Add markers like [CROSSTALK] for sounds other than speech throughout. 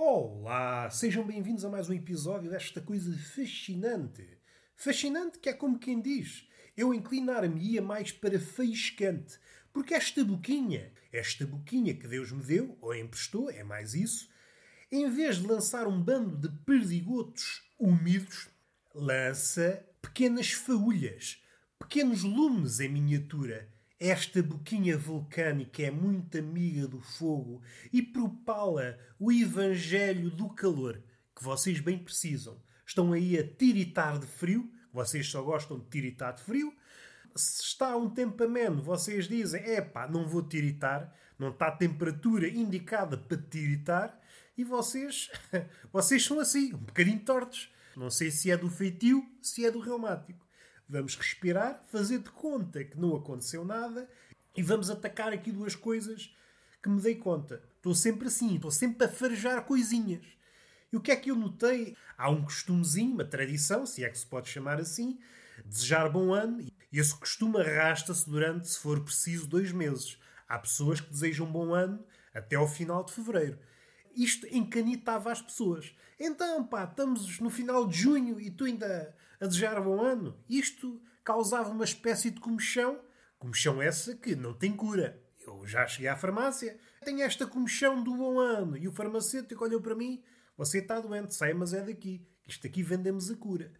Olá, sejam bem-vindos a mais um episódio desta coisa fascinante. Fascinante que é como quem diz, eu inclinar-me-ia mais para faiscante, porque esta boquinha, esta boquinha que Deus me deu, ou emprestou, é mais isso, em vez de lançar um bando de perdigotos úmidos, lança pequenas faúlhas, pequenos lumes em miniatura. Esta boquinha vulcânica é muito amiga do fogo e propala o evangelho do calor, que vocês bem precisam. Estão aí a tiritar de frio, vocês só gostam de tiritar de frio. Se está um tempo ameno, vocês dizem: epá, não vou tiritar, não está a temperatura indicada para tiritar, e vocês, [LAUGHS] vocês são assim, um bocadinho tortos. Não sei se é do feitio, se é do reumático. Vamos respirar, fazer de conta que não aconteceu nada e vamos atacar aqui duas coisas que me dei conta. Estou sempre assim, estou sempre a farejar coisinhas. E o que é que eu notei? Há um costumezinho, uma tradição, se é que se pode chamar assim, desejar bom ano, e esse costume arrasta-se durante, se for preciso, dois meses. Há pessoas que desejam bom ano até ao final de fevereiro. Isto encanitava as pessoas. Então, pá, estamos no final de junho e tu ainda a desejar bom ano. Isto causava uma espécie de comichão. Comichão essa que não tem cura. Eu já cheguei à farmácia, tenho esta comichão do bom ano. E o farmacêutico olhou para mim: Você está doente, sai, mas é daqui. Isto aqui vendemos a cura.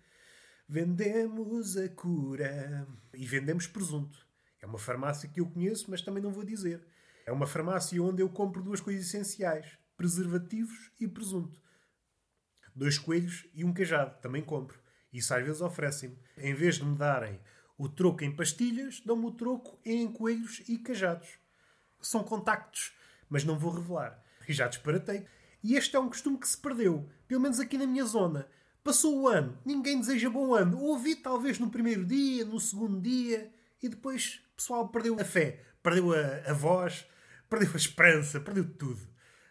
Vendemos a cura. E vendemos presunto. É uma farmácia que eu conheço, mas também não vou dizer. É uma farmácia onde eu compro duas coisas essenciais: preservativos e presunto. Dois coelhos e um cajado, também compro. Isso às vezes oferecem-me. Em vez de me darem o troco em pastilhas, dão-me o troco em coelhos e cajados. São contactos, mas não vou revelar. E já disparatei. E este é um costume que se perdeu, pelo menos aqui na minha zona. Passou o ano, ninguém deseja bom ano. Ouvi talvez no primeiro dia, no segundo dia, e depois o pessoal perdeu a fé, perdeu a, a voz, perdeu a esperança, perdeu tudo.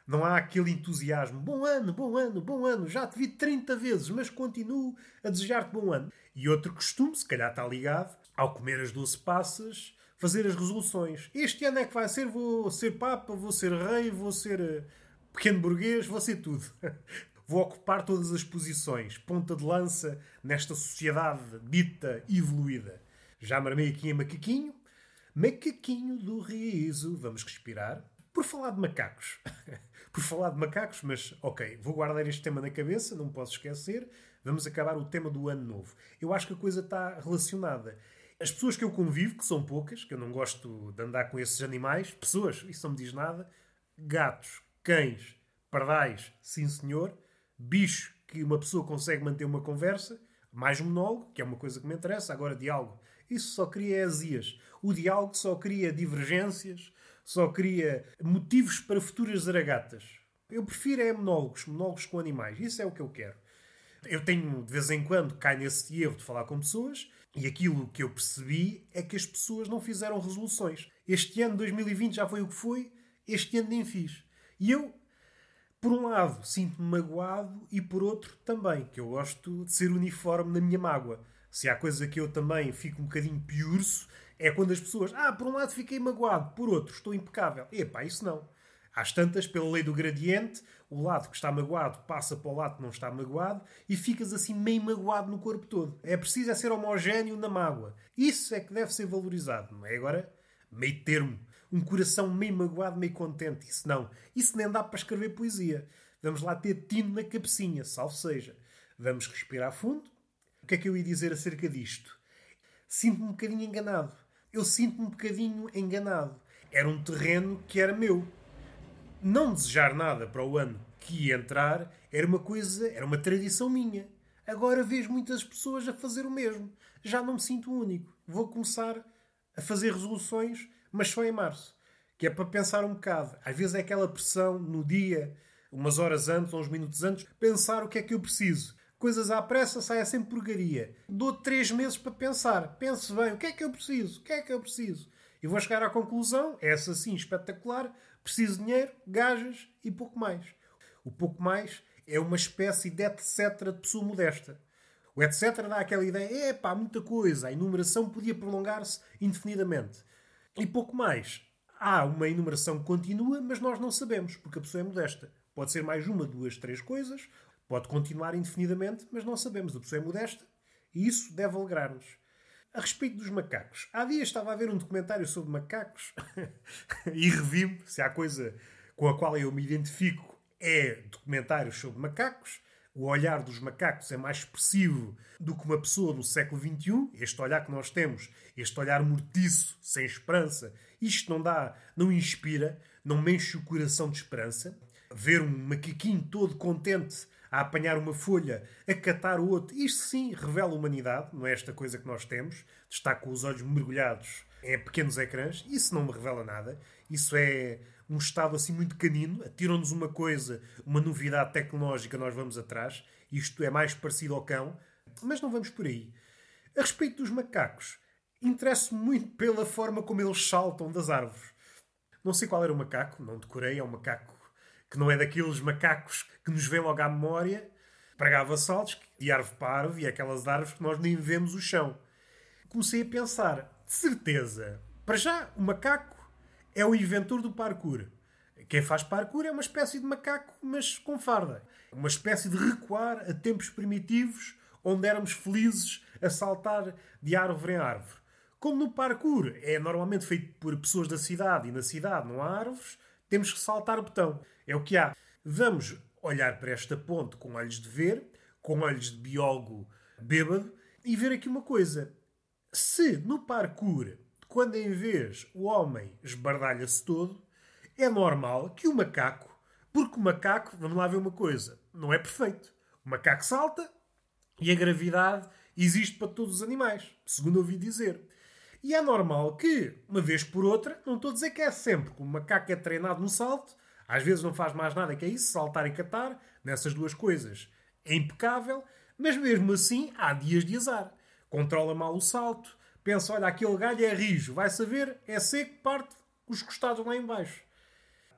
Não há aquele entusiasmo. Bom ano, bom ano, bom ano. Já te vi 30 vezes, mas continuo a desejar-te bom ano. E outro costume, se calhar está ligado, ao comer as 12 passas, fazer as resoluções. Este ano é que vai ser, vou ser Papa, vou ser Rei, vou ser uh, pequeno burguês, vou ser tudo. [LAUGHS] vou ocupar todas as posições, ponta de lança nesta sociedade dita evoluída. Já marmei aqui em macaquinho. Macaquinho do riso. Vamos respirar. Por falar de macacos. [LAUGHS] Por falar de macacos, mas ok, vou guardar este tema na cabeça, não posso esquecer. Vamos acabar o tema do ano novo. Eu acho que a coisa está relacionada. As pessoas que eu convivo, que são poucas, que eu não gosto de andar com esses animais, pessoas, isso não me diz nada, gatos, cães, pardais, sim senhor, bicho que uma pessoa consegue manter uma conversa, mais monólogo, que é uma coisa que me interessa, agora diálogo. Isso só cria azias. O diálogo só cria divergências, só cria motivos para futuras zaragatas. Eu prefiro é monólogos, monólogos com animais. Isso é o que eu quero. Eu tenho, de vez em quando, cai nesse erro de falar com pessoas e aquilo que eu percebi é que as pessoas não fizeram resoluções. Este ano, 2020, já foi o que foi, este ano nem fiz. E eu, por um lado, sinto-me magoado e por outro também, que eu gosto de ser uniforme na minha mágoa. Se há coisa que eu também fico um bocadinho piurso, é quando as pessoas, ah, por um lado fiquei magoado, por outro estou impecável. Epá, isso não. Às tantas, pela lei do gradiente, o lado que está magoado passa para o lado que não está magoado e ficas assim meio magoado no corpo todo. É preciso é ser homogéneo na mágoa. Isso é que deve ser valorizado, não é? Agora, meio termo. Um coração meio magoado, meio contente. Isso não. Isso nem dá para escrever poesia. Vamos lá ter tino na cabecinha, salvo seja. Vamos respirar fundo. O que é que eu ia dizer acerca disto? Sinto-me um bocadinho enganado eu sinto-me um bocadinho enganado. Era um terreno que era meu. Não desejar nada para o ano que ia entrar era uma coisa, era uma tradição minha. Agora vejo muitas pessoas a fazer o mesmo. Já não me sinto único. Vou começar a fazer resoluções, mas só em março. Que é para pensar um bocado. Às vezes é aquela pressão no dia, umas horas antes, uns minutos antes, pensar o que é que eu preciso coisas à pressa, saia sempre porcaria. Dou três meses para pensar. Pense bem, o que é que eu preciso? O que é que eu preciso? E vou chegar à conclusão, essa sim, espetacular, preciso de dinheiro, gajas e pouco mais. O pouco mais é uma espécie de etc de pessoa modesta. O etc dá aquela ideia, é pá, muita coisa, a enumeração podia prolongar-se indefinidamente. E pouco mais. Há uma enumeração que continua, mas nós não sabemos, porque a pessoa é modesta. pode ser mais uma, duas, três coisas, pode continuar indefinidamente, mas não sabemos. A pessoa é modesta e isso deve alegrar-nos. A respeito dos macacos, há dias estava a ver um documentário sobre macacos [LAUGHS] e revi-me se há coisa com a qual eu me identifico é documentários sobre macacos. O olhar dos macacos é mais expressivo do que uma pessoa do século XXI. Este olhar que nós temos, este olhar mortiço, sem esperança, isto não dá, não inspira, não me enche o coração de esperança. Ver um macaquinho todo contente a apanhar uma folha, a catar o outro, isto sim revela humanidade, não é esta coisa que nós temos, de estar com os olhos mergulhados em pequenos ecrãs. Isso não me revela nada. Isso é um estado assim muito canino, atiram-nos uma coisa, uma novidade tecnológica, nós vamos atrás. Isto é mais parecido ao cão, mas não vamos por aí. A respeito dos macacos, interesso-me muito pela forma como eles saltam das árvores. Não sei qual era o macaco, não decorei, é um macaco que não é daqueles macacos que nos vêm logo à memória, pregava saltos de árvore para árvore e aquelas árvores que nós nem vemos o chão. Comecei a pensar, de certeza, para já, o macaco é o inventor do parkour. Quem faz parkour é uma espécie de macaco, mas com farda. Uma espécie de recuar a tempos primitivos onde éramos felizes a saltar de árvore em árvore. Como no parkour é normalmente feito por pessoas da cidade e na cidade não há árvores, temos que saltar o botão. É o que há. Vamos olhar para esta ponte com olhos de ver, com olhos de biólogo bêbado, e ver aqui uma coisa. Se no parkour quando em vez o homem esbardalha-se todo, é normal que o macaco, porque o macaco, vamos lá ver uma coisa, não é perfeito. O macaco salta e a gravidade existe para todos os animais, segundo ouvi dizer. E é normal que, uma vez por outra, não estou a dizer que é sempre, que o macaco é treinado no salto, às vezes não faz mais nada que é isso, saltar e catar, nessas duas coisas é impecável, mas mesmo assim há dias de azar. Controla mal o salto, pensa, olha, aquele galho é rijo, vai saber, é seco, parte os costados lá embaixo.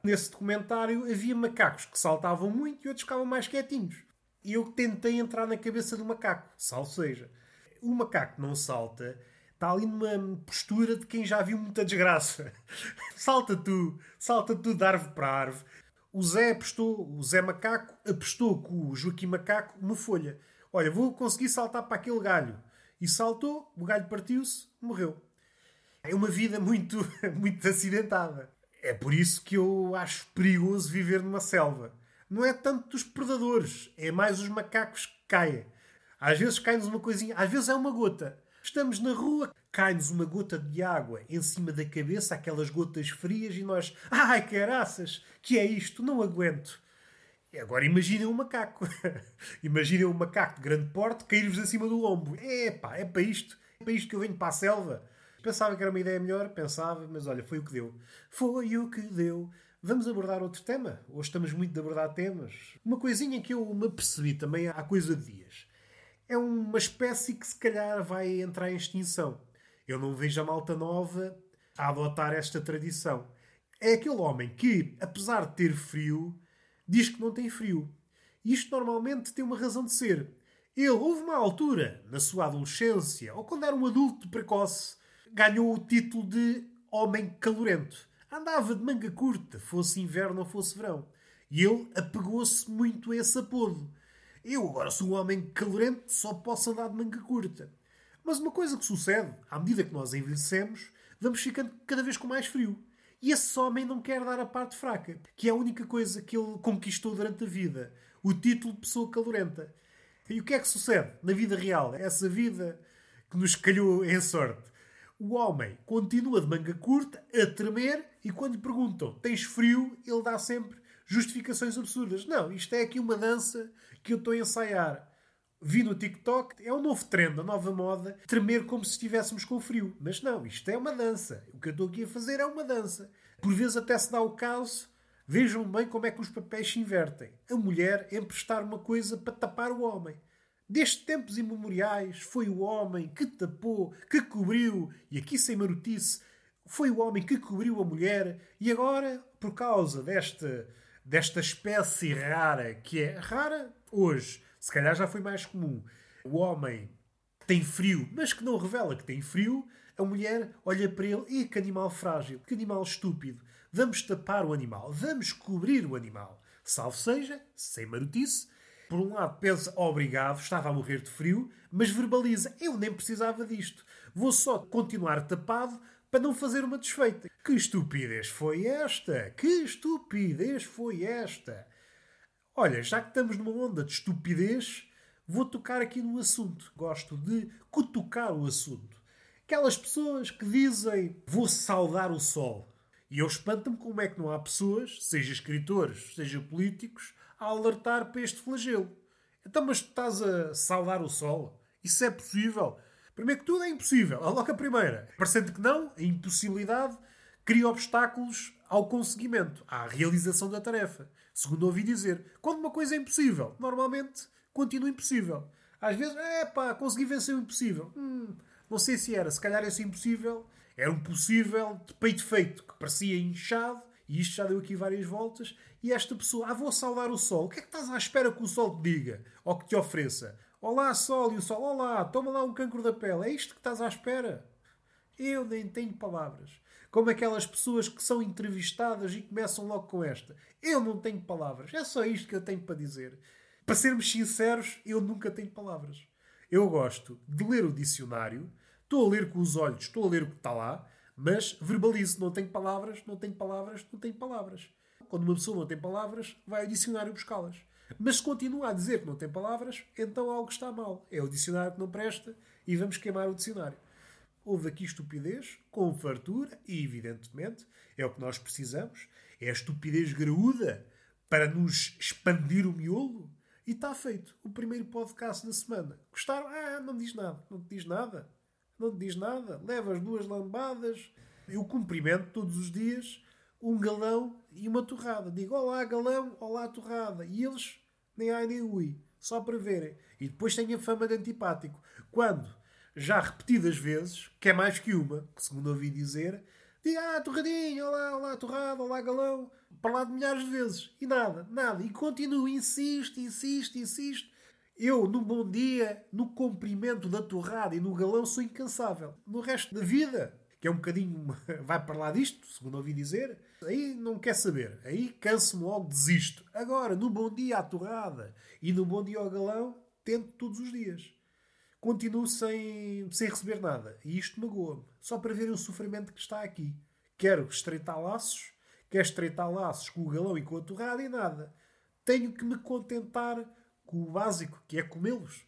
Nesse documentário havia macacos que saltavam muito e outros ficavam mais quietinhos. E eu tentei entrar na cabeça do macaco, sal seja. O macaco não salta, está ali numa postura de quem já viu muita desgraça. [LAUGHS] salta tu, salta tu de árvore para árvore. O Zé apostou, o Zé Macaco apostou com o Joaquim Macaco uma folha. Olha, vou conseguir saltar para aquele galho. E saltou, o galho partiu-se, morreu. É uma vida muito, [LAUGHS] muito acidentada. É por isso que eu acho perigoso viver numa selva. Não é tanto dos predadores, é mais os macacos que caem. Às vezes cai-nos uma coisinha, às vezes é uma gota. Estamos na rua, cai-nos uma gota de água em cima da cabeça, aquelas gotas frias, e nós, ai caraças, que é isto? Não aguento. Agora imaginem um macaco. [LAUGHS] imaginem um macaco de grande porte cair-vos acima do lombo. É pá, é para isto. É para isto que eu venho para a selva. Pensava que era uma ideia melhor, pensava, mas olha, foi o que deu. Foi o que deu. Vamos abordar outro tema? Hoje estamos muito de abordar temas. Uma coisinha que eu me apercebi também há coisa de dias. É uma espécie que se calhar vai entrar em extinção. Eu não vejo a malta nova a adotar esta tradição. É aquele homem que, apesar de ter frio, diz que não tem frio. Isto normalmente tem uma razão de ser. Ele, houve uma altura, na sua adolescência, ou quando era um adulto precoce, ganhou o título de homem calorento. Andava de manga curta, fosse inverno ou fosse verão. E ele apegou-se muito a esse apodo. Eu agora sou um homem calorento, só posso andar de manga curta. Mas uma coisa que sucede, à medida que nós envelhecemos, vamos ficando cada vez com mais frio. E esse homem não quer dar a parte fraca, que é a única coisa que ele conquistou durante a vida: o título de pessoa calorenta. E o que é que sucede na vida real? Essa vida que nos calhou em sorte. O homem continua de manga curta, a tremer, e quando lhe perguntam tens frio, ele dá sempre justificações absurdas. Não, isto é aqui uma dança que eu estou a ensaiar. Vi no TikTok, é o novo trend, a nova moda, tremer como se estivéssemos com frio. Mas não, isto é uma dança. O que eu estou aqui a fazer é uma dança. Por vezes até se dá o caso, vejam bem como é que os papéis se invertem. A mulher emprestar uma coisa para tapar o homem. Desde tempos imemoriais, foi o homem que tapou, que cobriu, e aqui sem marotice, foi o homem que cobriu a mulher, e agora, por causa desta, desta espécie rara, que é rara hoje, se calhar já foi mais comum. O homem tem frio, mas que não revela que tem frio, a mulher olha para ele e que animal frágil, que animal estúpido. Vamos tapar o animal, vamos cobrir o animal. Salve seja, sem marotice. Por um lado pensa, obrigado, estava a morrer de frio, mas verbaliza, eu nem precisava disto. Vou só continuar tapado para não fazer uma desfeita. Que estupidez foi esta? Que estupidez foi esta? Olha, já que estamos numa onda de estupidez, vou tocar aqui num assunto. Gosto de cutucar o assunto. Aquelas pessoas que dizem vou saudar o sol. E eu espanto-me como é que não há pessoas, seja escritores, seja políticos, a alertar para este flagelo. Então, mas tu estás a saudar o sol? Isso é possível? Primeiro que tudo é impossível. A loca primeira. Parecendo que não, a impossibilidade cria obstáculos ao conseguimento, à realização da tarefa. Segundo ouvi dizer, quando uma coisa é impossível, normalmente continua impossível. Às vezes, é pá, consegui vencer o impossível. Hum, não sei se era, se calhar esse impossível era um possível de peito feito, que parecia inchado, e isto já deu aqui várias voltas, e esta pessoa, ah, vou saudar o sol. O que é que estás à espera que o sol te diga? Ou que te ofereça? Olá, sol, e o sol, olá, toma lá um cancro da pele. É isto que estás à espera? Eu nem tenho palavras. Como aquelas pessoas que são entrevistadas e começam logo com esta. Eu não tenho palavras. É só isto que eu tenho para dizer. Para sermos sinceros, eu nunca tenho palavras. Eu gosto de ler o dicionário, estou a ler com os olhos, estou a ler o que está lá, mas verbalizo, não tenho palavras, não tenho palavras, não tenho palavras. Quando uma pessoa não tem palavras, vai ao dicionário buscá-las. Mas se continua a dizer que não tem palavras, então algo está mal. É o dicionário que não presta e vamos queimar o dicionário. Houve aqui estupidez, com fartura, e evidentemente é o que nós precisamos. É a estupidez graúda para nos expandir o miolo. E está feito. O primeiro podcast da semana. Gostaram? Ah, não diz nada. Não te diz nada. Não te diz nada. Leva as duas lambadas. Eu cumprimento todos os dias um galão e uma torrada. Digo, olá galão, olá torrada. E eles nem ai nem ui. Só para verem. E depois tenho a fama de antipático. Quando, já repetidas vezes, que é mais que uma, que segundo ouvi dizer, digo, ah, torradinho, olá, olá, torrada, olá, galão para lá de milhares de vezes. E nada, nada. E continuo, insisto, insisto, insisto. Eu, no bom dia, no comprimento da torrada e no galão, sou incansável. No resto da vida, que é um bocadinho. [LAUGHS] vai para lá disto, segundo ouvi dizer, aí não quer saber. Aí canso-me logo, desisto. Agora, no bom dia à torrada e no bom dia ao galão, tento todos os dias. Continuo sem, sem receber nada. E isto magoa-me. Só para ver o sofrimento que está aqui. Quero estreitar laços Quer estreitar laços com o galão e com a torrada e nada. Tenho que me contentar com o básico, que é comê-los.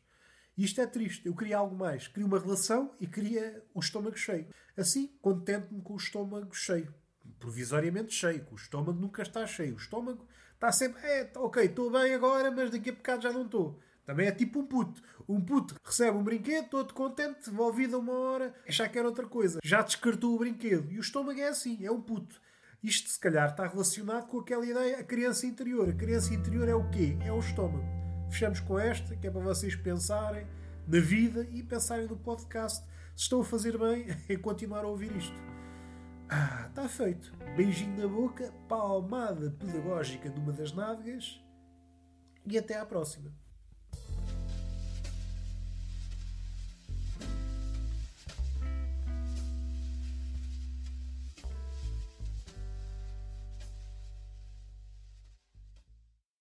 E isto é triste. Eu queria algo mais. Queria uma relação e queria o estômago cheio. Assim, contento-me com o estômago cheio. Provisoriamente cheio. O estômago nunca está cheio. O estômago está sempre. É, ok, estou bem agora, mas daqui a bocado já não estou. Também é tipo um puto. Um puto recebe um brinquedo, todo contente, devolvido a uma hora, achar que era outra coisa. Já descartou o brinquedo. E o estômago é assim, é um puto. Isto, se calhar, está relacionado com aquela ideia, a criança interior. A criança interior é o quê? É o estômago. Fechamos com esta, que é para vocês pensarem na vida e pensarem no podcast. Se estão a fazer bem [LAUGHS] em continuar a ouvir isto. Ah, está feito. Beijinho na boca, palmada pedagógica numa das nádegas e até à próxima.